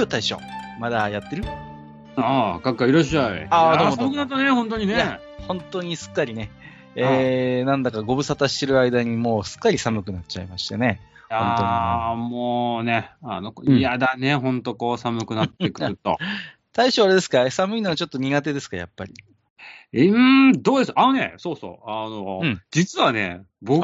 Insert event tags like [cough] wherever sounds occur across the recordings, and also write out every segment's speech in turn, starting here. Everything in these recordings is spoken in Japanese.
よ大将、まだやってる？ああ、閣下いらっしゃい。ああどうも寒くなったね、本当にね。本当にすっかりね、えー、なんだかご無沙汰してる間にもうすっかり寒くなっちゃいましてね。ああ、もうね、あの、うん嫌だね、本当こう寒くなってくると。[laughs] 大将あれですか？寒いのはちょっと苦手ですか？やっぱり。えーん、どうです？あのね、そうそう、あの、うん。実はね、僕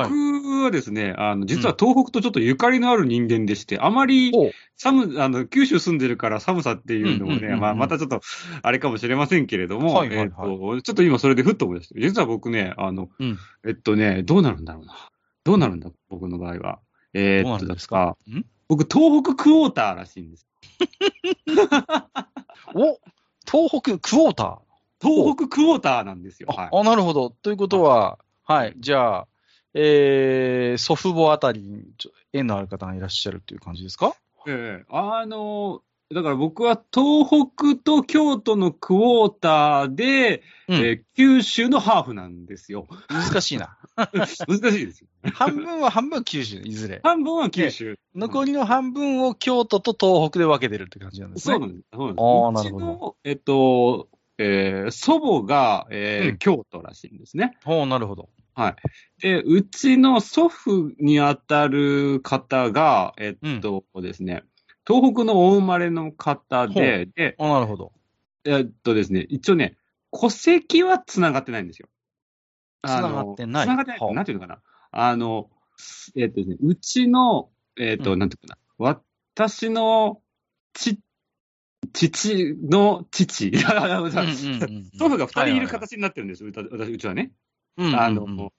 はですね、あの、実は東北とちょっとゆかりのある人間でして、あまりお寒、あの、九州住んでるから寒さっていうのもね、まあ、またちょっと、あれかもしれませんけれども、はいはいはい。えっと、ちょっと今それでふっと思い出して、実は僕ね、あの、うん。えっとね、どうなるんだろうな。どうなるんだ、僕の場合は。えーっと、ですか？ん？僕、東北クォーターらしいんです。[laughs] お東北クォーター。東北クォーターなんですよ。あ、はい。あなるほど。ということは、はい、じゃあ、えー、祖父母あたりにちょ縁のある方がいらっしゃるという感じですか？ええあの、だから僕は東北と京都のクォーターで、うんえー九州のハーフなんですよ。難しいな。[laughs] 難しいですよ。半分は半分は九州、いずれ。半分は九州。残りの半分を京都と東北で分けてるって感じなんですね。そうなんです。あーなるほどえっと、えー祖母が、えーうん京都らしいんですね。ほう、なるほど。で、うちの祖父にあたる方が、えっとですね、東北のお生まれの方で、で、あ、なるほど。えっとですね、一応ね、戸籍は繋がってないんですよ。あの繋がってない繋がってない。はあなんていうのかな。あの、えっとですね、うちの、えっと、うんなんていうかな。私の、ち、父の父。[laughs] 祖父が二人いるはい形になってるんです、うた私うちはね。はいはいあうんうんうんの、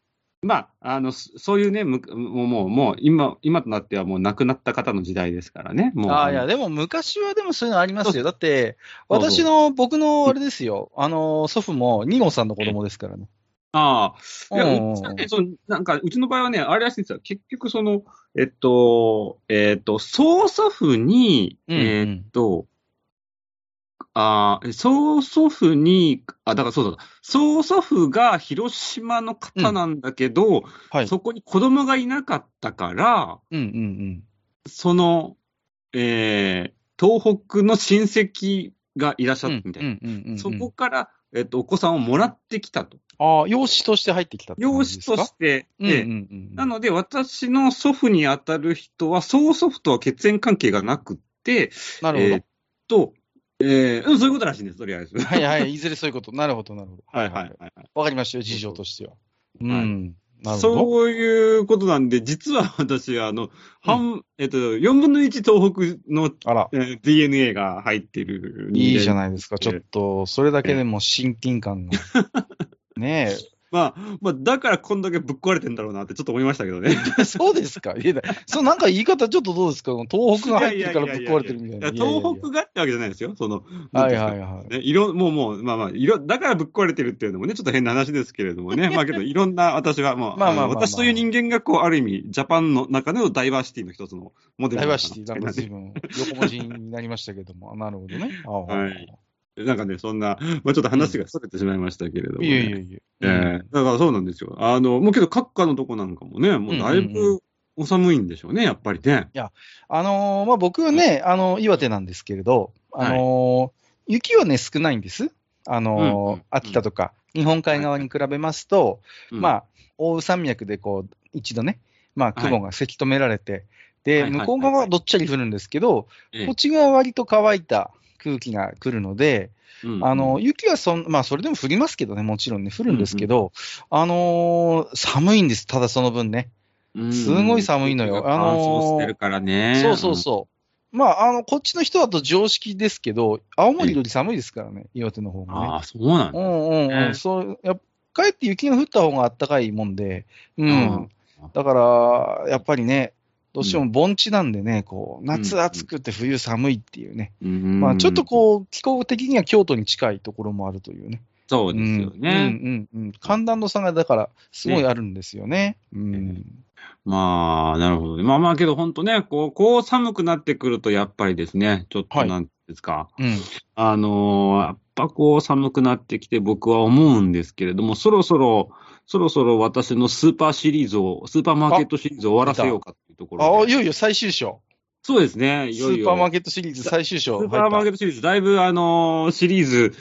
まあ、あの、そそういうね、むもう、もう、もう今、今となってはもう亡くなった方の時代ですからね。もう。ああ、いのや、でも昔はでもそういうのありますよ。だって、私の、僕のあれですよ、あの、祖父もニモさんの子供ですからね。ああ。いや、うんその、なんか、うちの場合はね、あれらしいんですよ。結局、その、えっと、えっと、曽祖父に、うんうんえっと、ああ、曽祖父に、あ、だからそうだ、曽祖父が広島の方なんだけど、はい。そこに子供がいなかったから、うんうんうん。その、えー、東北の親戚がいらっしゃったみたいな。うんうんうんうんそこから、えっと、お子さんをもらってきたと。ああ、養子として入ってきた養子として、うんうんええうん。なので、私の祖父にあたる人は、曽祖父とは血縁関係がなくって、なるほど。えーっと、えーうんそういうことらしいんです、とりあえず。はいはい、いずれそういうこと。なるほど、なるほど。[laughs] はいはいはい。わかりましたよ、事情としては。うはいん。なるほど。そういうことなんで、実は私、あの、半、えっと、4分の1東北の、あら、えー DNA が入ってるいいじゃないですか。ちょっと、それだけでも親近感が。[laughs] ねまあ、まあ、だからこんだけぶっ壊れてんだろうなってちょっと思いましたけどね。え。[laughs] そうですか？いやそう、なんか言い方ちょっとどうですか？東北が入ってるからぶっ壊れてるみたいな。いや東北がってわけじゃないですよ。その、はいはいはい。ね、いろ、もうもう、まあまあ、いろ、だからぶっ壊れてるっていうのもね、ちょっと変な話ですけれどもね。[laughs] まあけど、いろんな、私はもう、まあまあ私という人間が、こう、ある意味、ジャパンの中でのダイバーシティの一つのモデルダイバーシティ、なんか随分横文字になりましたけども。なるほどね。はいなんかね、そんな、まあちょっと話が逸れてしまいましたけれども、ね。いやいやいや。ええ。だからそうなんですよ。あの、もうけど、閣下のとこなんかもね、もうだいぶお寒いんでしょうね、やっぱりね。あのーまあ、僕はね、あの、岩手なんですけれど、あのー雪はね、少ないんです。あのーうんうん秋田とか、日本海側に比べますと、うん。まあ、奥羽山脈でこう、一度ね、まあ、はい。雲がせき止められて、で、はいはいはい。向こう側はどっちゃり降るんですけど、ええ。こっち側は割と乾いた空気が来るので、うんあの、雪はそん、まあ、それでも降りますけどね、もちろんね、降るんですけど、あのー寒いんです、ただその分ね。うんすごい寒いのよあのー。そうそうそう。まあ、あの、こっちの人だと常識ですけど、青森より寒いですからね、岩手の方うん。がね。ああ、そうなんだ。うんうんうん。ねそう、やっかえって雪が降った方が暖かいもんで、うん。うんだから、やっぱりね、どうしても盆地なんでね、こう、夏暑くて冬寒いっていうね。うんまあ、ちょっとこう、気候的には京都に近いところもあるというね。そうですよね。うん、うん、うん。寒暖の差がだから、すごいあるんですよね。うん。まあ、なるほどね。まあまあ、けど本当ね、こう、こう寒くなってくると、やっぱりですね、ちょっとはいなんですか、うん。あのーやっぱこう寒くなってきて僕は思うんですけれども、そろそろ、そろそろ私のスーパーシリーズを、スーパーマーケットシリーズを終わらせようかっていうとこああ、いよいよ最終章。そうですね、いスよいよ。ーパーマーケットシリーズ最終章スーパーマーケットシリーズ、だいぶあのーシリーズ、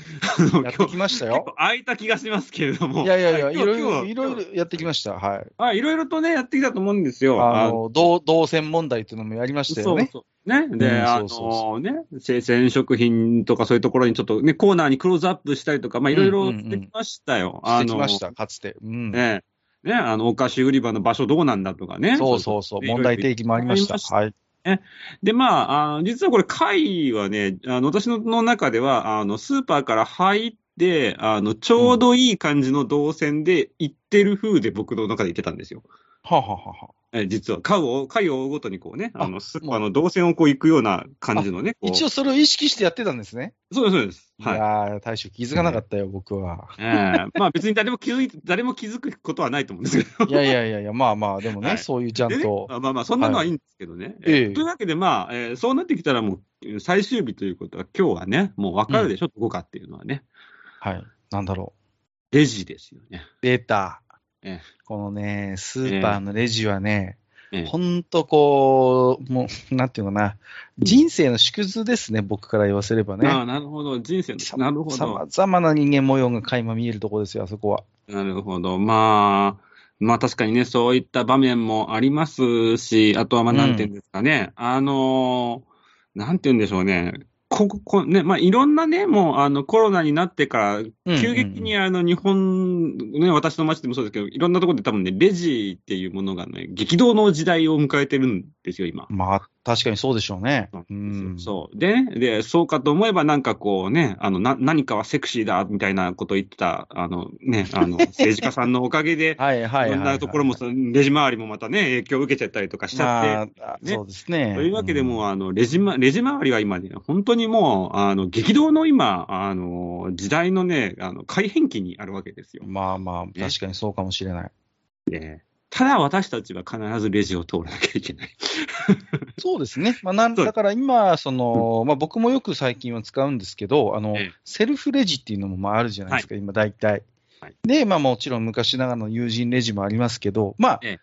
あの、[laughs] やってきましたよ。空いた気がしますけれども。いやいやいや、いろいろ、いろいろやってきました。はい。あ、いろいろとね、やってきたと思うんですよ。あの、同、同線問題っていうのもやりましたよね。そうそう。ね。で、うんあのね、生鮮食品とかそういうところにちょっとね、コーナーにクローズアップしたりとか、まあいろいろしてきましたよ。してきました、かつて。うん。ね。ね、あの、お菓子売り場の場所どうなんだとかね。そうそうそう。問題提起もありました。はい。で、まあ、あ実はこれ、貝はね、あの、私の中では、あの、スーパーから入って、あの、ちょうどいい感じの動線で行ってる風で僕の中で行ってたんですよ。はははは実は、会を、会を追うごとにこうね、あの、あスーパーの動線をこう行くような感じのね。一応それを意識してやってたんですね。そうです、そうです。いはい。やー、大将気づかなかったよ、僕は。ええまあ別に誰も気づい誰も気づくことはないと思うんですけど。いやいやいやいや、まあまあ、でもね、はいそういうちゃんと。あまあまあ、そんなのはいいんですけどね。えええというわけで、まあ、えーそうなってきたらもう、最終日ということは、今日はね、もう分かるでしょ、どこかっていうのはね。はい。なんだろレジですよね。う。データ。ええこのね、スーパーのレジはね、ええほんとこう、もう、なんていうのかな、人生の縮図ですね、僕から言わせればあね。あ、なるほど。人生の、なるほさど。まざまな人間模様が垣間見えるところですよ、あそこは。なるほど。まあ、まあ確かにね、そういった場面もありますし、あとはまあ、なんていうんですかね、あのーなんていうんでしょうね。ここ、こね、まあ、いろんなね、もう、あの、コロナになってから、急激にあの、日本、ね、私の街でもそうですけど、いろんなところで多分ね、レジっていうものがね、激動の時代を迎えてるんですよ、今。まあ、確かにそうでしょうね。そううん。そう。でね、で、そうかと思えばなんかこうね、あの、な、何かはセクシーだ、みたいなことを言ってた、あの、ね、あの、[laughs] 政治家さんのおかげで、はいはいはい、いろんなところも、レジ周りもまたね、影響を受けちゃったりとかしちゃって、まあ、ねそうですね。というわけでもう、んあの、レジま、レジ周りは今ね、本当にもう、あの、激動の今、あの、時代のね、あの、改変期にあるわけですよ。まあまあ、確かにそうかもしれない。ねただ私たちは必ずレジを通らなきゃいけない。[laughs] そうですね。まあ、なんだから今、その、まあ僕もよく最近は使うんですけど、あの、ええセルフレジっていうのもまああるじゃないですか、今大体。はいで、まあもちろん昔ながらの友人レジもありますけど、まあ、ええ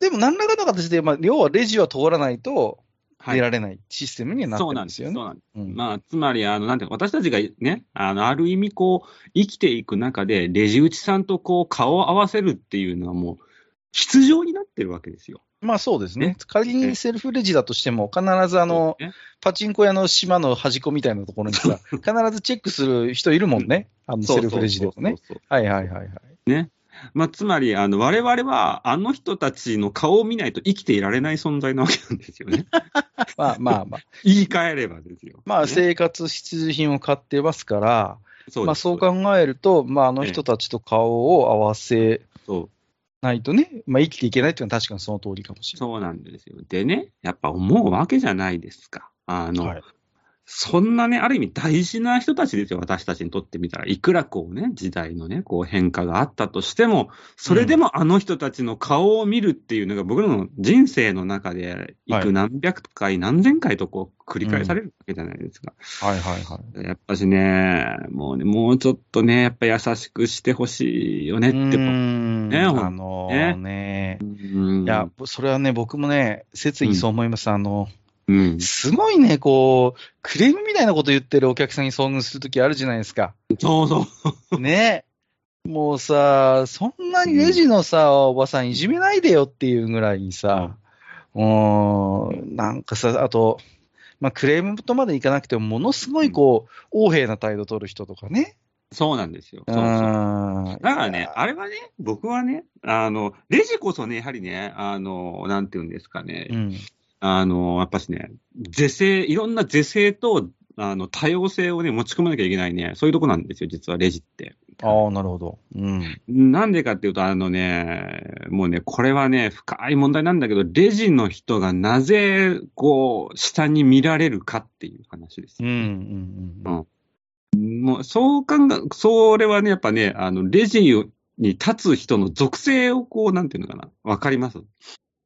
でも何らかの形で、まあ、要はレジは通らないとはい出られないシステムにはなってそうなんですよ。るんですよね。そうなんです。うんまあ、つまり、あの、なんていうの私たちがね、あの、ある意味こう、生きていく中で、レジ打ちさんとこう、顔を合わせるっていうのはもう、必要になってるわけですよ。まあそうですねね。仮にセルフレジだとしても、必ずあの、ねパチンコ屋の島の端っこみたいなところにさ、[laughs] 必ずチェックする人いるもんね。あのセルフレジでもね。はいはいはいはい。まあ、つまり、あの、我々は、あの人たちの顔を見ないと生きていられない存在なわけなんですよね。[laughs] まあまあまあ。言い換えればですよ。まあね生活必需品を買ってますから、そうまあそう考えると、まああの人たちと顔を合わせそうないとね、まあ生きていけないっていうのは確かにその通りかもしれそうなんですよ。でね、やっぱ思うわけじゃないですか。あの、ない。はい。そんなね、ある意味大事な人たちですよ、私たちにとってみたら。いくらこうね、時代のね、こう変化があったとしても、それでもあの人たちの顔を見るっていうのが僕らの人生の中で、いく何百回、何千回とこう繰り返されるわけじゃないですか。はいはいはい。やっぱしね、もうね、もうちょっとね、やっぱ優しくしてほしいよねって。うーんねあのね、うんいや、それはね、僕もね、切にそう思います。あの、うん。すごいね、こう、クレームみたいなこと言ってるお客さんに遭遇するときあるじゃないですか。そうそう。ね。もうさ、そんなにレジのさ、おばさんいじめないでよっていうぐらいにさ、うーん、なんかさ、あと、まあ、クレームとまでいかなくても、ものすごいこう、横柄な態度取る人とかね。そうなんですよ。うそうそう。ん。だからね、あれはね、僕はね、あの、レジこそね、やはりね、あの、なんていうんですかね、うん。あの、やっぱしね、是正、いろんな是正と、あの、多様性をね、持ち込まなきゃいけないね、そういうとこなんですよ、実はレジって。ああ、なるほど。うん。なんでかっていうと、あのね、もうね、これはね、深い問題なんだけど、レジの人がなぜ、こう、下に見られるかっていう話ですうん、うよ。ん、うん。もう、そう考え、それはね、やっぱね、あの、レジに立つ人の属性をこう、なんていうのかな、わかります？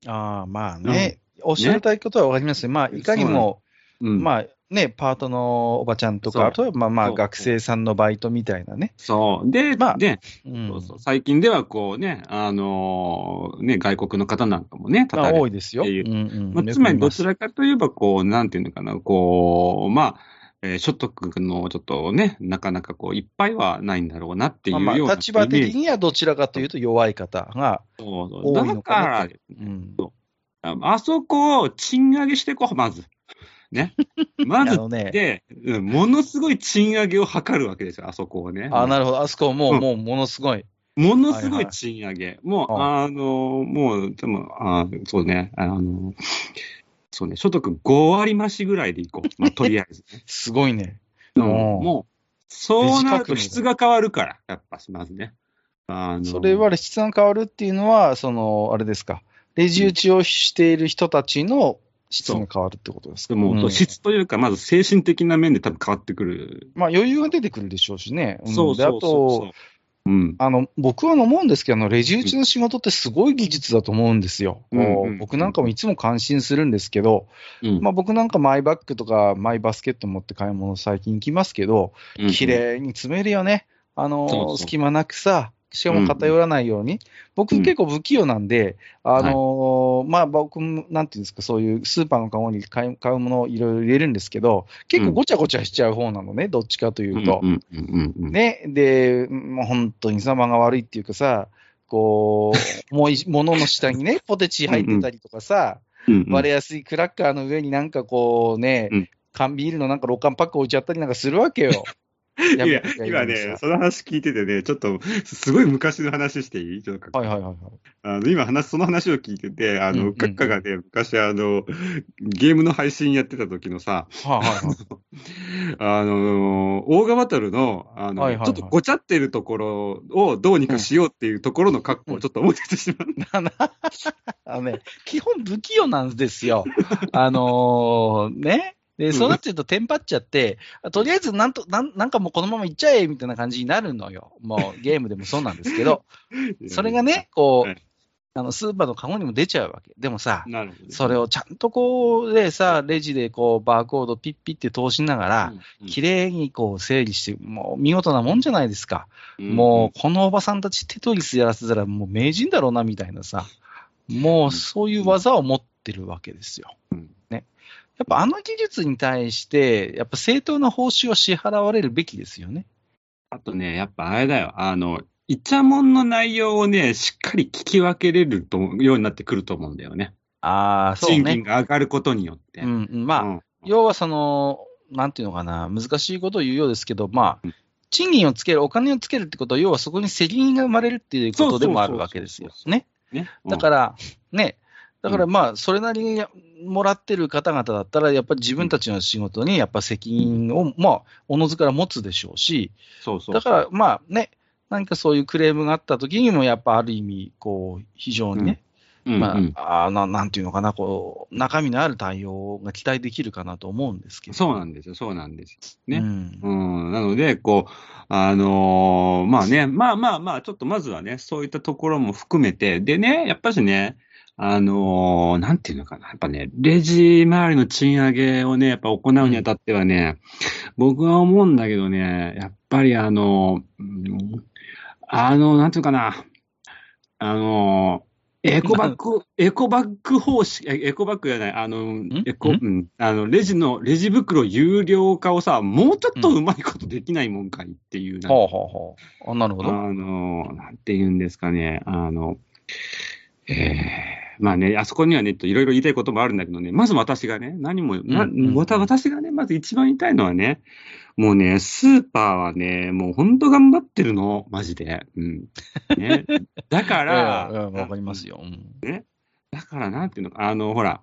ああ、まあね。おっしゃりたいことはわかりますよ。まあ、いかにも、うん。まあね、パートのおばちゃんとか、あとはまあまあ学生さんのバイトみたいなね。そう。で、まあで、うん。そうそう。最近ではこうね、あのーね、外国の方なんかもね、たれ多いですよ。う。うんうん。まあ、つまりどちららかといえば、こう、なんていうのかな、こう、まあ、えー所得のちょっとね、なかなかこう、いっぱいはないんだろうなっていうまあような。まあ立場的にはどちらかというと弱い方がそうそう。多いだかのかならと、う。んああそこを賃上げしていこう、まず。ね。[laughs] まずで、うんものすごい賃上げを図るわけですよ、あそこをね。あ、なるほど。あそこもう、うんもう、ものすごい。ものすごはいはいい賃上げ。もう、うあの、もう、でも、あそうね、あの、そうね、所得5割増しぐらいでいこう。まあ、[laughs] とりあえずね。すごいね。うんうんもう、そうなると質が変わるから、やっぱしますね。あのそれは質が変わるっていうのは、その、あれですか。レジ打ちをしている人たちの質が変わるってことですか？でも、うん質というか、まず精神的な面で多分変わってくる。まあ余裕が出てくるでしょうしね。んそうで、あそうそうそと、う。うん。あの、僕は思うんですけど、あの、レジ打ちの仕事ってすごい技術だと思うんですよ。うんこううん僕なんかもいつも感心するんですけど、うんまあ僕なんかマイバッグとかマイバスケット持って買い物最近行きますけど、うん綺麗に詰めるよね。あの、そうそう隙間なくさ、しかも偏らないように。僕うん。結構不器用なんで、あのまあ僕も、なんていうんですか、そういうスーパーのカゴに買い買うものをいろいろ入れるんですけど、結構ごちゃごちゃしちゃう方なのね、どっちかというと。ね、で、もう本当に様が悪いっていうかさ、こう、[laughs] もうい、物の下にね、ポテチ入ってたりとかさ、うんうん。割れやすいクラッカーの上になんかこうね、うん。缶ビールのなんか6缶パック置いちゃったりなんかするわけよ。いや今ね、その話聞いててね、ちょっと、すごい昔の話していい？ちょっとはいはいはいはい。あの今話、その話を聞いてて、あの、うんうんうんカッカがね、昔あの、ゲームの配信やってた時のさ、はいはいはい。[laughs] あの、オーガバトルの、あの、はいはいはいちょっとごちゃってるところをどうにかしようっていうところの格好をちょっと思い出してしまう。[laughs] [laughs] あのね、基本不器用なんですよ。あのーね。で、そうなってるとテンパっちゃって、とりあえずなんと、なんなんかもうこのままいっちゃえみたいな感じになるのよ。もう [laughs] ゲームでもそうなんですけど、それがね、こう、はいあの、スーパーのカゴにも出ちゃうわけ。でもさ。それをちゃんとこう、でさ、レジでこう、バーコードピッピって通しながら、うん、綺麗にこう整理して、もう見事なもんじゃないですか。うんもう、このおばさんたちテトリスやらせたらもう名人だろうな、みたいなさ。もう、そういう技を持ってるわけですよ。うんね。やっぱあの技術に対して、やっぱ正当な報酬を支払われるべきですよね。あとね、やっぱあれだよ、あの、イチャモンの内容をね、しっかり聞き分けれるとようになってくると思うんだよね。ああ、そう賃金ね。が上がることによって。うんうん、まあ、うん要はその、なんていうのかな、難しいことを言うようですけど、まあうん、賃金をつける、お金をつけるってことは、要はそこに責任が生まれるっていうことでもあるわけですよね。ね。だから、ね、だからまあ、それなりにもらってる方々だったら、やっぱり自分たちの仕事にやっぱ責任を、まあ、おのずから持つでしょうし、そうそう。だからまあね、何かそういうクレームがあった時にも、やっぱある意味、こう、非常にね、うんうん、まあ、あーななんていうのかな、こう、中身のある対応が期待できるかなと思うんですけど。そうなんですよ、そうなんですよ。ね。うんうん、なので、こう、あのーまあね、まあまあまあ、ちょっとまずはね、そういったところも含めて、でね、やっぱしね、あのーなんていうのかな、やっぱね、レジ周りの賃上げをね、やっぱ行うにあたってはね、僕は思うんだけどね、やっぱりあの、うんあの、なんていうかな、あのエコバッグ、エコバッグ方式、えエコバッグじゃない、あの、エコ、ん？うん、あの、レジの、レジ袋有料化をさ、もうちょっとうまいことできないもんかいっていう、ほうほうほう。あなるほど。あの、なんて言うんですかね、あの、ええまあね、あそこにはね、いろいろ言いたいこともあるんだけどね、まず私がね、何も、な私がね、まず一番言いたいのはね、もうね、スーパーはね、もう本当頑張ってるの、マジで。うん。ね、[laughs] だかえら、わかりますよ。うんだから、なんていうのか、あの、ほら、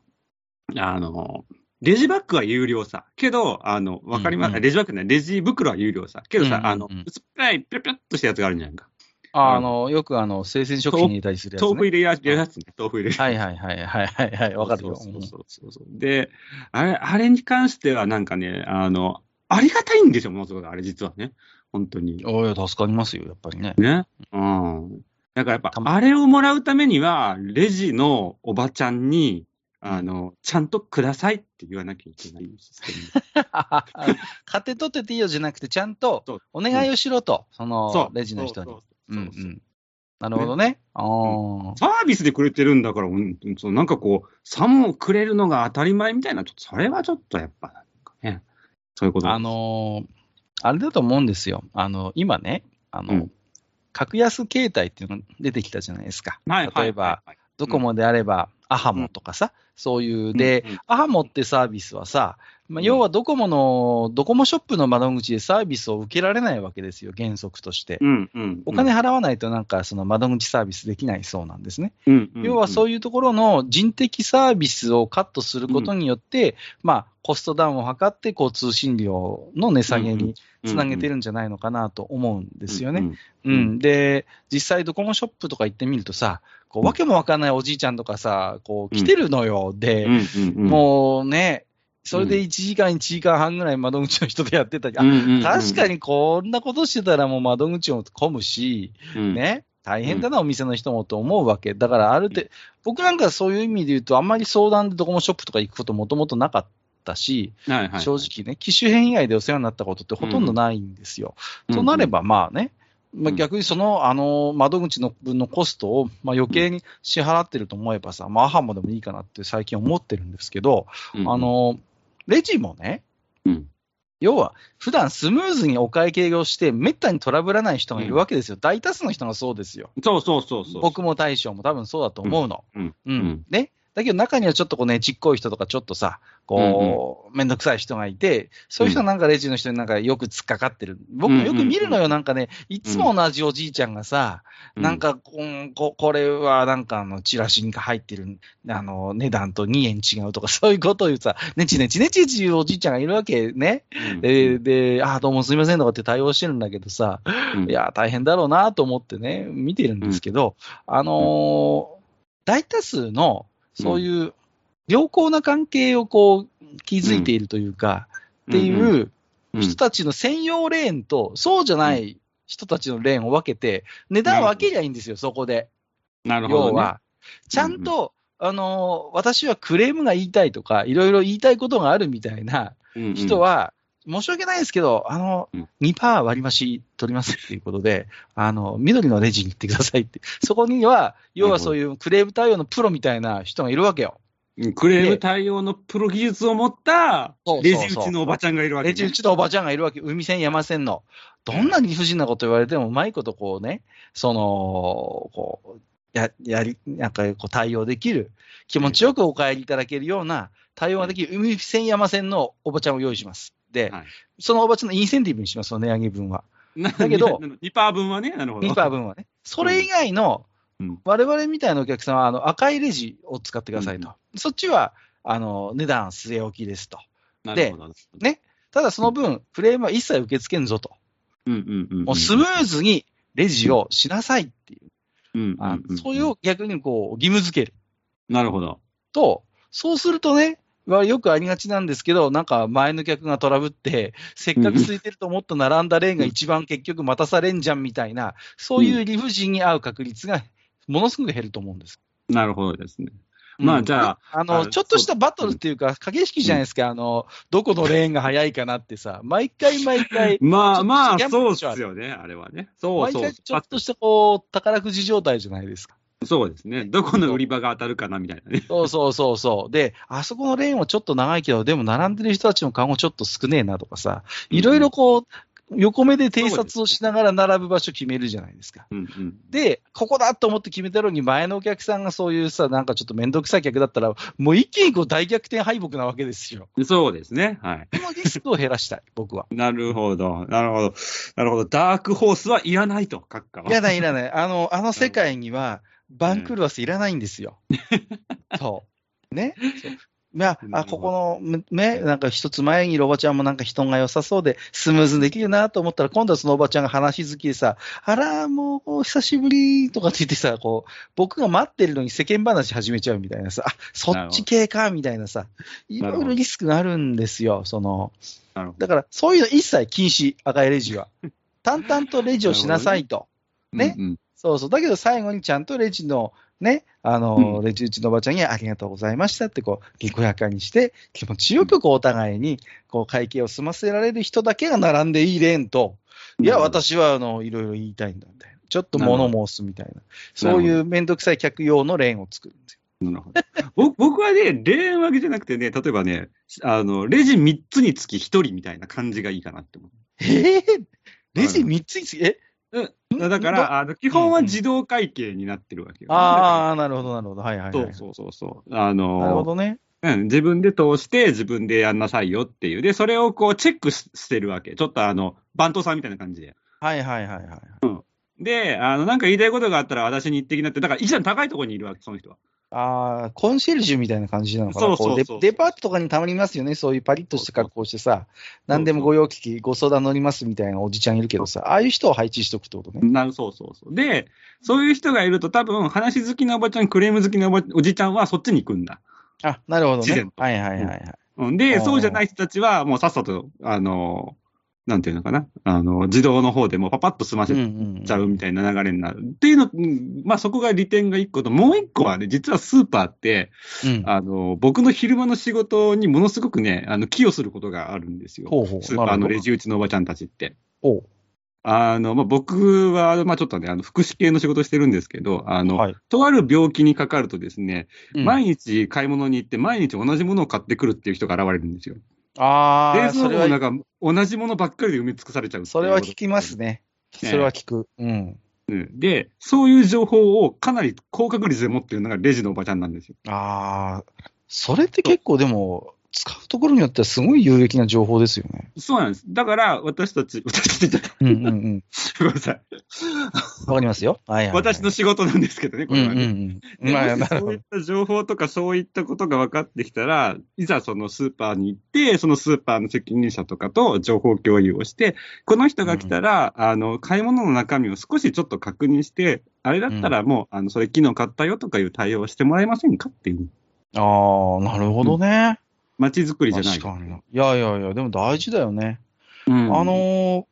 あの、レジバッグは有料さ。けど、あの、わかります、うんうんレジバッグね、レジ袋は有料さ。けどさ、うんうんうんあの、薄っぺらい、ぴょぴょっとしたやつがあるんじゃないか。ああの、よくあの、生鮮食品に入れたりするやつ、ね。豆腐入れやるやつね。豆腐入れる。はいはいはいはいはいはい、わかるよ。そうそうそうそう。で、あれ、あれに関してはなんかね、あの、ありがたいんですよ、ものすごく、あれ実はね。本当に。おいや、助かりますよ、やっぱりね。ね。うん。だからやっぱあれをもらうためには、レジのおばちゃんに、あの、ちゃんとくださいって言わなきゃいけないシステム。買って取ってていいよじゃなくて、ちゃんとお願いをしろと、その。レジの人に。そううんそううそう。ん。なるほどね。ああ。サービスでくれてるんだから、うんそうなんかこう、さもくれるのが当たり前みたいな、ちょっとそれはちょっとやっぱ、なんかね、そういうことあのーあれだと思うんですよ。あの、今ね、あの、うん格安携帯っていうのが出てきたじゃないですか。はいはい例えば、はいはいドコモであれば、アハモとかさ、そういう、で、アハモってサービスはさ、まあ、要はドコモの、ドコモショップの窓口でサービスを受けられないわけですよ、原則として。お金払わないとなんかその窓口サービスできないそうなんですね。要はそういうところの人的サービスをカットすることによって、まあ、コストダウンを図って、こう、通信料の値下げにつなげてるんじゃないのかなと思うんですよね。うん。で、実際ドコモショップとか行ってみるとさ、こう、わけもわかんないおじいちゃんとかさ、こう、来てるのよ。で、もうね、それで1時間、1時間半ぐらい窓口の人でやってたり、あ確かにこんなことしてたらもう窓口も混むし、うん。ね、大変だな、お店の人もと思うわけ。だから、ある程度、僕なんかそういう意味で言うと、あんまり相談でドコモショップとか行くこともともとなかったし、はいはい正直ね、機種変以外でお世話になったことってほとんどないんですよ。うん。となれば、まあね、まあ、うん逆にその、あの、窓口の分のコストを、まあ、余計に支払ってると思えばさ、まあ、アハモでもいいかなって最近思ってるんですけど、うんあ、の、レジもね、うん要は、普段スムーズにお会計をして、めったにトラブらない人がいるわけですよ。大多数の人がそうですよ。そうそうそうそう。僕も大将も多分そうだと思うの。うんうん。うんね。だけど中にはちょっとこうね、ちっこい人とかちょっとさ、こう、めんどくさい人がいて、そういう人はなんかレジの人になんかよく突っかかってる。僕もよく見るのよ、なんかね、いつも同じおじいちゃんがさ、なん、か、うんこ、これはなんかあの、チラシに入ってる、あの、値段と2円違うとか、[laughs] そういうことを言うさ、ねちねちねちねち言うおじいちゃんがいるわけね。うん。で、で、あ、どうもすいませんとかって対応してるんだけどさ、うん。いや、大変だろうなと思ってね、見てるんですけど、あのー大多数の、そういう良好な関係をこう、築いているというか、っていううん人たちの専用レーンと、そうじゃない人たちのレーンを分けて、値段を分けりゃいいんですよ、そこで。なるほど、ね。要は、ちゃんと、あのー私はクレームが言いたいとか、いろいろ言いたいことがあるみたいなうんうん。人、は、申し訳ないですけど、あのうん、2%割増取りますっていうことで、あの、緑のレジに行ってくださいって。そこには、要はそういうクレーム対応のプロみたいな人がいるわけよ。クレーム対応のプロ技術を持ったレジ打ちのおばちゃんがいるわけ、ね。レジ打ちのおばちゃんがいるわけ。海線山線の。どんな理不尽なこと言われても、うまいことこうね、その、こう、や、やり、なんかこう対応できる。気持ちよくお帰りいただけるような対応ができる海線山線のおばちゃんを用意します。で、はいそのおばちゃんのインセンティブにします、その値上げ分は。だだけど、2%分はね、なるほど。2%分はね。それ以外の、うん我々みたいなお客さんは、あの、赤いレジを使ってくださいと。そっちは、あの、値段据え置きですと。なるほど。ね。ただその分、クレームは一切受け付けんぞと。うんうんうん。もうスムーズにレジをしなさいっていう。うんうんあうん。そういう逆にこう、義務付けるなるほど。と、そうするとね、はよくありがちなんですけど、なんか前の客がトラブって、せっかく空いてると思って並んだレーンが一番結局待たされんじゃんみたいな、そういう理不尽に合う確率がものすごく減ると思うんです。なるほどですね。まあうんじゃああの、あちょっとしたバトルっていうか、駆け引きじゃないですか、あの、どこのレーンが早いかなってさ、毎回毎回、ま [laughs] あまあ、そうですよね、あれはね。そうそう毎回。ちょっとしたこう、宝くじ状態じゃないですか。そうですね。どこの売り場が当たるかなみたいなね。そうそうそうそう。で、あそこのレーンはちょっと長いけど、でも並んでる人たちの顔もちょっと少ねえなとかさ、いろいろこう、横目で偵察をしながら並ぶ場所決めるじゃないですか。うんうん。で、ここだと思って決めたのに、前のお客さんがそういうさ、なんかちょっとめんどくさい客だったら、もう一気にこう大逆転敗北なわけですよ。そうですね。はい。このリスクを減らしたい、[laughs] 僕は。なるほど。なるほど。なるほど。ダークホースはいらないと、閣下は。いらないいらない。あの、あの世界には、バンクルワスいらないんですよ。そう。ね？そういや、あ、ここの、ね、なんか一つ前にいるおばちゃんもなんか人が良さそうで、スムーズにできるなと思ったら、今度はそのおばちゃんが話好きでさ、あら、もう、久しぶりとかって言ってさ、こう、僕が待ってるのに世間話始めちゃうみたいなさ、あ、そっち系か、みたいなさ、いろいろリスクがあるんですよ、その、だから、そういうの一切禁止、赤いレジは。淡々とレジをしなさいと。ね、うんうん。そうそう。だけど最後にちゃんとレジのね、あの、うん、レジ打ちのおばちゃんにありがとうございましたって、こう、にこやかにして、気持ちよくこう、お互いに、こう、会計を済ませられる人だけが並んでいいレーンと、いや、私は、あの、いろいろ言いたいんだ、みたいな。ちょっと物申すみたいな。そういうめんどくさい客用のレーンを作るんですよ。なるほど。[laughs] 僕はね、レーン分けじゃなくてね、例えばね、あの、レジ3つにつき1人みたいな感じがいいかなって思う。えー、レジ3つにつき、え？だから、あの基本は自動会計になってるわけよ、ね、ああ、なるほど、なるほど。はいはい、はい、そうそうそうあのなるほどね。うん、自分で通して自分でやんなさいよっていう。で、それをこうチェックしてるわけ。ちょっとあの、番頭さんみたいな感じで。はいはいはいはい。うん。で、あの、なんか言いたいことがあったら私に言ってきなって、だから一番高いところにいるわけ、その人は。ああ、コンシェルジュみたいな感じなのかな？そうそうデパートとかにたまりますよね。そういうパリッとした格好してさ、何でもご用聞き、ご相談乗りますみたいなおじちゃんいるけどさ、ああいう人を配置しとくってことね。なそうそうそう。で、そういう人がいると多分、話好きなおばちゃん、クレーム好きなおばおじちゃんはそっちに行くんだ。あ、なるほどね。はいはいはいはい。うん、で、そうじゃない人たちは、もうさっさと、あのなんていうのかな、あの、自動の方でもパパッと済ませちゃうみたいな流れになる。っていうの、まあそこが利点が一個と、もう一個はね、実はスーパーって、うん、あの、僕の昼間の仕事にものすごくね、あの、寄与することがあるんですよ。ほうほうスーパーのレジ打ちのおばちゃんたちって。ほうあの、まあ、僕は、まあ、ちょっとね、あの、福祉系の仕事してるんですけど、あの、はい、とある病気にかかるとですね、うん、毎日買い物に行って、毎日同じものを買ってくるっていう人が現れるんですよ。ああ。冷蔵庫なんか同じものばっかりで埋め尽くされちゃうそれは聞きますね。それは聞く。うん。うん、で、そういう情報をかなり高確率で持ってるのがレジのおばちゃんなんですよ。ああ、それって結構でも、使うところによってはすごい有益な情報ですよね。そうなんです。だから、私たち、私たち、うんうんうん。[laughs] ごめんなさい。わかりますよ。はいはい、はい、私の仕事なんですけどね、これはね。うんうんうん、まあ、そういった情報とかそういったことが分かってきたら、いざそのスーパーに行って、そのスーパーの責任者とかと情報共有をして、この人が来たら、うん、あの、買い物の中身を少しちょっと確認して、あれだったらもう、うん、あの、それ昨日買ったよとかいう対応をしてもらえませんかっていう。ああ、なるほどね。街づくりじゃない。確かに。いやいやいや、でも大事だよね。うん、あのー、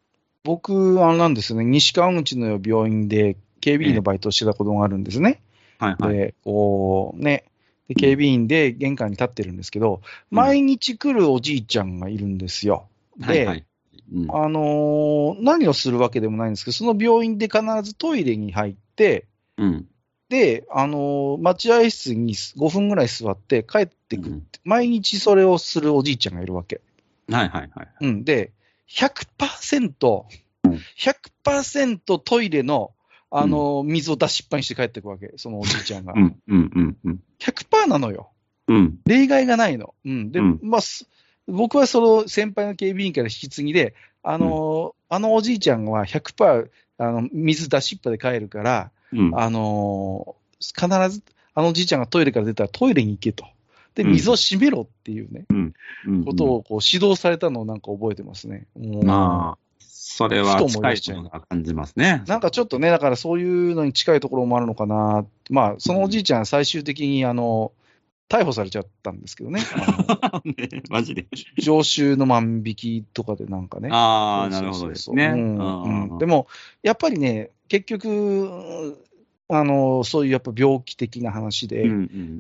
僕、あれなんですね、西川口の病院で警備員のバイトをしてたことがあるんですね。はいはい。で、こう、ね、で警備員で玄関に立ってるんですけど、うん、毎日来るおじいちゃんがいるんですよ。で、はいはいうん、あのー、何をするわけでもないんですけど、その病院で必ずトイレに入って、うん、で、あのー、待合室に5分ぐらい座って帰ってくる、うん、毎日それをするおじいちゃんがいるわけ。はいはいはい。うん。で、100%、100%トイレの、あのー、水を出しっぱにして帰ってくわけ、そのおじいちゃんが。[laughs] うん、うん、うん、うん。100%なのよ。うん。例外がないの。うん。で、うん、まあ、僕はその先輩の警備員から引き継ぎで、あのーうん、あのおじいちゃんは100%、あの、水出しっぱで帰るから、あのー、必ず、あのじいちゃんがトイレから出たらトイレに行けと。で、水を閉めろっていうね、うん、ことをこう指導されたのをなんか覚えてますね。まあ、それは近いものが感じますね。なんかちょっとね、だからそういうのに近いところもあるのかな。まあ、そのおじいちゃん最終的にあの、逮捕されちゃったんですけどね。[laughs] ねマジで。常習の万引きとかでなんかね。ああ、なるほどですね。でも、やっぱりね、結局、あの、そういうやっぱ病気的な話で、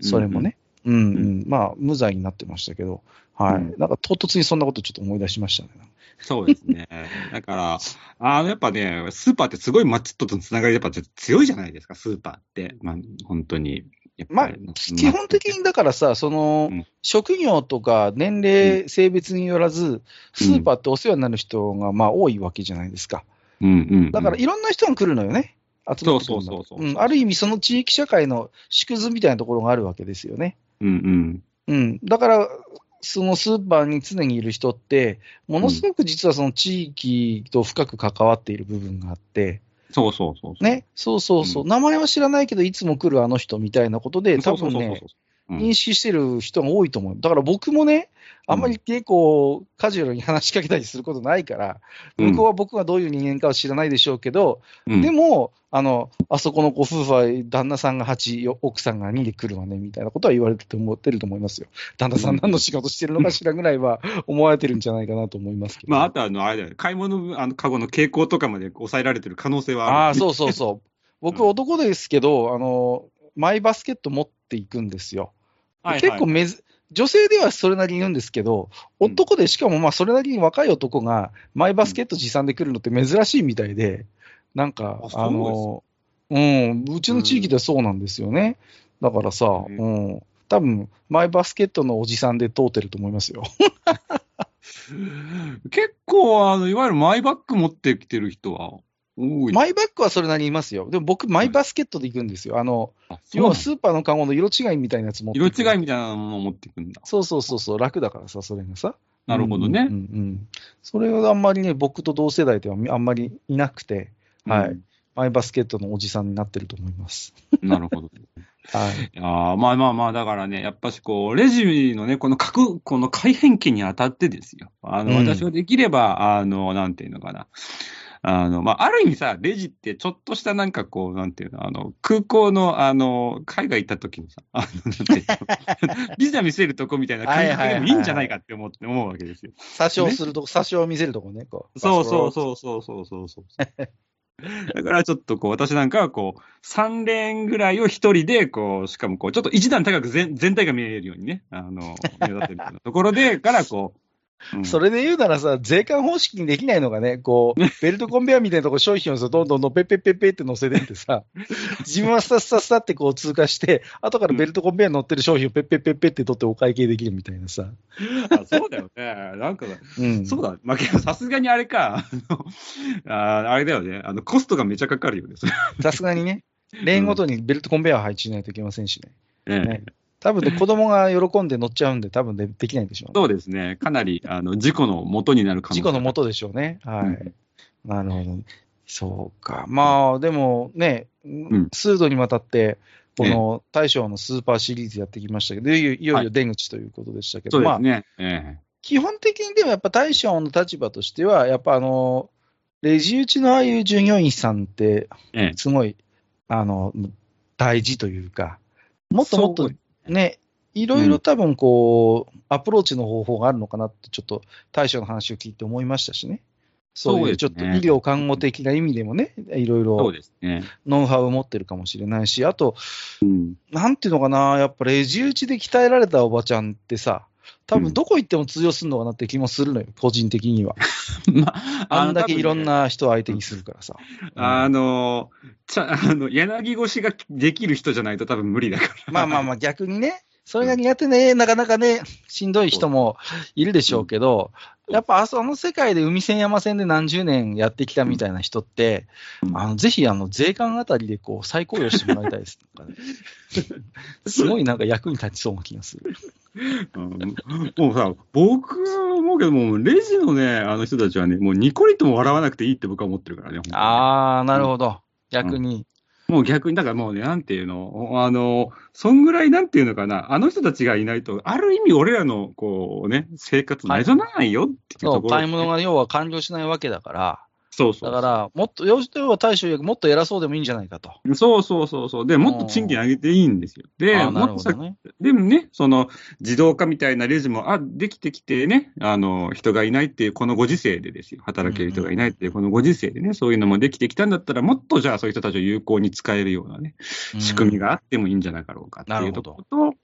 それもね、うんうん、まあ、無罪になってましたけど、はい。なんか唐突にそんなことちょっと思い出しましたね。そうですね。だから、あの、やっぱね、スーパーってすごい街とのつながりやっぱ強いじゃないですか、スーパーって。まあ、本当に。まあ、基本的にだからさ、その、うん、職業とか年齢、性別によらず、スーパーってお世話になる人がまあ多いわけじゃないですか。うんうん、だからいろんな人が来るのよね。集まってくるの。ある意味その地域社会の縮図みたいなところがあるわけですよね。うんうん。うん。だから、そのスーパーに常にいる人って、ものすごく実はその地域と深く関わっている部分があって、そうそうそうね？そうそうそう、うん、名前は知らないけど、いつも来るあの人みたいなことで、多分ね、うん。認識してる人が多いと思う。だから僕もね、あんまり結構カジュアルに話しかけたりすることないから、うん向こうは僕がどういう人間かは知らないでしょうけど、うんでも、あの、あそこのご夫婦は旦那さんが8、奥さんが2で来るわね、みたいなことは言われてて思ってると思いますよ。旦那さん何の仕事してるのかしらぐらいは思われてるんじゃないかなと思いますけど。まあ、あとあの、あれだよね、買い物、あの、カゴの傾向とかまで抑えられてる可能性はある。ああ、そうそうそう。僕、うん男ですけど、あの、マイバスケット持っていくんですよ。はいはい結構めず、女性ではそれなりにいるんですけど、うん男でしかもまあそれなりに若い男がマイバスケット持参で来るのって珍しいみたいで、なんか、あの、うん、うちの地域ではそうなんですよね。だからさ、ううん、多分マイバスケットのおじさんで通ってると思いますよ。[laughs] 結構、あの、いわゆるマイバッグ持ってきてる人は。マイバッグはそれなりにいますよ。でも僕、マイバスケットで行くんですよ。あの、要はスーパーのカゴの色違いみたいなやつ持って色く違いみたいなものを持っていくんだ。そうそうそうそう、楽だからさ、それがさ。なるほどねうんうんうんそれはあんまりね、僕と同世代ではあんまりいなくて、はいうんマイバスケットのおじさんになってると思います。なるほど。[laughs] はい。いやーまあまあまあ、だからね、やっぱしこう、レジのね、この各、この改変期にあたってですよ。あの、うん私はできれば、あの、なんていうのかな。あの、まあ、ある意味さ、レジってちょっとしたなんかこう、なんていうの、あの、空港の、あの、海外行った時のさ、あの、なんていうの、[laughs] ビザ見せるとこみたいな感覚でもいいんじゃないかって思って、思うわけですよ。詐称するとこ、詐称を見せるとこね、こう。そうそうう。そうそうそうそうそう。だからちょっとこう、私なんかはこう、3レーンぐらいを一人で、こう、しかもこう、ちょっと一段高く全全体が見えるようにね、あの、目立ってるようなところで、からこう、うんそれで言うならさ、税関方式にできないのがね、こう、[laughs] ベルトコンベヤーみたいなとこ商品をさどんどんどんペッペッペッペッって乗せてってさ、[laughs] 自分はスタスタスタってこう通過して、後からベルトコンベヤーに乗ってる商品をペッペッペッペッって取ってお会計できるみたいなさ。あそうだよね。なんか、うん。そうだ。まあ、さすがにあれか、あのああれだよね。あの、コストがめちゃかかるよね。さすがにね、レーンごとにベルトコンベヤーを配置しないといけませんしね。ええね多分ね、子供が喜んで乗っちゃうんで、多分でできないんでしょうね。そうですね。かなり、あの、事故の元になる可能性事故のもとでしょうね。はい。うんなるほど。そうか。まあ、でもね、ん数度にわたって、この大将のスーパーシリーズやってきましたけど、いよいよ出口ということでしたけど、まあ、基本的にでもやっぱ大将の立場としては、やっぱあの、レジ打ちのああいう従業員さんって、えええすごい、あの、大事というか、もっともっとね、いろいろ多分こう、アプローチの方法があるのかなって、ちょっと大将の話を聞いて思いましたしね。そういうちょっと医療看護的な意味でもね、いろいろ。ノウハウを持ってるかもしれないし、あと、うん。なんていうのかな、やっぱレジ打ちで鍛えられたおばちゃんってさ、多うん分どこ行っても通用するのかなって気もするのよ、個人的には。[laughs] まあ、あんだけいろんのな人を相手にするからさ。あの、ちゃ、あの、柳越しができる人じゃないと多分無理だから。まあまあまあ逆にね、それが苦手ね、なかなかね、しんどい人もいるでしょうけど、やっぱあそあの世界で海線山線で何十年やってきたみたいな人って、うんあのぜひあの税関あたりでこう再雇用してもらいたいです。[laughs] すごいなんか役に立ちそうな気がする。うんもうさ、僕は思うけども、レジのね、あの人たちはね、もうニコリとも笑わなくていいって僕は思ってるからね。あー、なるほど。逆に。もう逆に、だからもうね、なんていうの、あの、そんぐらいなんていうのかな、あの人たちがいないと、ある意味俺らの、こうね、生活成り立たないよっていうそう、ところ、買い物が要は完了しないわけだから、そうそう。だから、もっと、要は大将よりもっと偉そうでもいいんじゃないかと。そうそうそうそう。で、もっと賃金上げていいんですよ。で、もっとさね。でもね、その自動化みたいなレジも、あ、できてきてね、あの、人がいないっていうこのご時世でですよ。働ける人がいないっていうこのご時世でね、そういうのもできてきたんだったら、もっとじゃあそういう人たちを有効に使えるようなね、仕組みがあってもいいんじゃなかろうかっていうところと、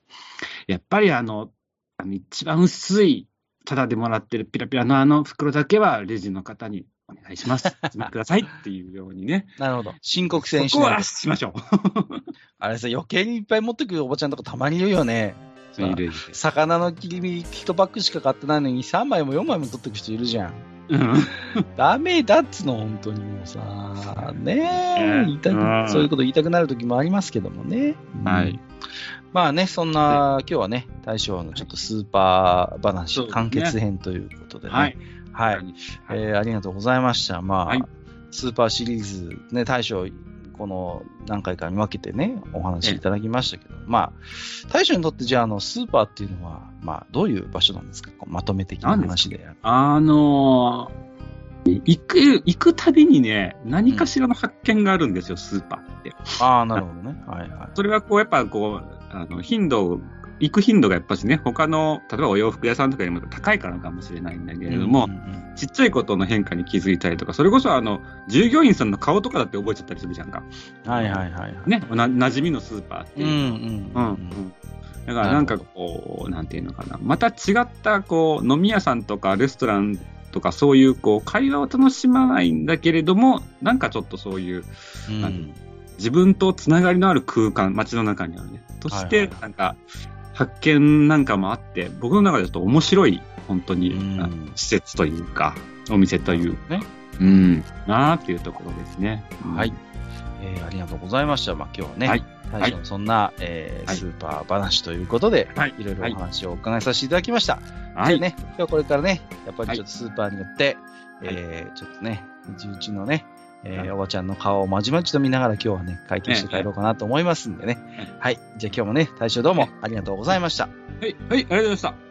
やっぱりあの、あの一番薄い、ただでもらってるピラピラのあの袋だけはレジの方にお願いします。詰めてくださいっていうようにね。[laughs] なるほど。申告制にしないと。しましょう。[laughs] あれさ、余計にいっぱい持ってくるおばちゃんとかたまにいるよね。さいるいる魚の切り身1パックしか買ってないのに3枚も4枚も取ってく人いるじゃん。うん [laughs] ダメだっつの、本当にもうさ。ねえね言いたくうんそういうこと言いたくなる時もありますけどもね。うんはい。まあね、そんな、今日はね、大将のちょっとスーパー話、完結編ということでね。はい。はい。えーありがとうございました。まあ、はいスーパーシリーズ、ね、大将、この何回かに分けてね、お話しいただきましたけど、まあ、大将にとってじゃあ、あの、スーパーっていうのは、まあ、どういう場所なんですか？こうまとめ的な話で。あのー行く、行くたびにね、何かしらの発見があるんですよ、スーパーって。ああ、なるほどね。はいはい。それはこう、やっぱこう、あの、頻度、行く頻度がやっぱしね、他の、例えばお洋服屋さんとかよりも高いからかもしれないんだけれども、うんうんちっちゃいことの変化に気づいたりとか、それこそあの、従業員さんの顔とかだって覚えちゃったりするじゃんか。うんはいはいはいはい。ね、な、馴染みのスーパーっていう。うんうんうん、ううんん。だからなんかこう、なんていうのかな。また違った、こう、飲み屋さんとかレストランとかそういう、こう、会話を楽しまないんだけれども、なんかちょっとそういう、うん自分とつながりのある空間、街の中にあるね。としはいはいては、いなんか、発見なんかもあって、僕の中でちょっと面白い、本当に、うん施設というか、お店というか、ね。うん、なあっていうところですね。うんはい。えーありがとうござざいました。まあ、今日はね、はい大将のそんな、えーはいスーパー話ということで、はいいろいろお話をお伺いさせていただきました。はい。でね、今日はこれからね、やっぱりちょっとスーパーによって、えーちょっとね、うちのね、えーはいおばちゃんの顔をまじまじと見ながら今日はね、会計して帰ろうかなと思いますんでね。はい。じゃあ今日もね、大将どうもありがとうございました。はい、はい、ありがとうございました。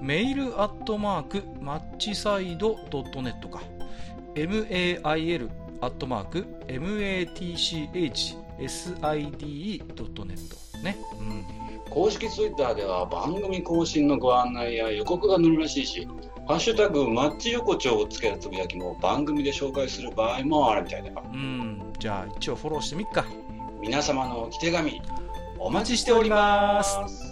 メールアットマークマッチサイドドットネットか。mail アットマーク matchside.net ね。うん。公式ツイッターでは番組更新のご案内や予告が載るらしいし、ハッシュタグマッチ横丁をつけたつぶやきも番組で紹介する場合もあるみたいだよ。うん、じゃあ一応フォローしてみっか。皆様のお手紙、おお待ちしております。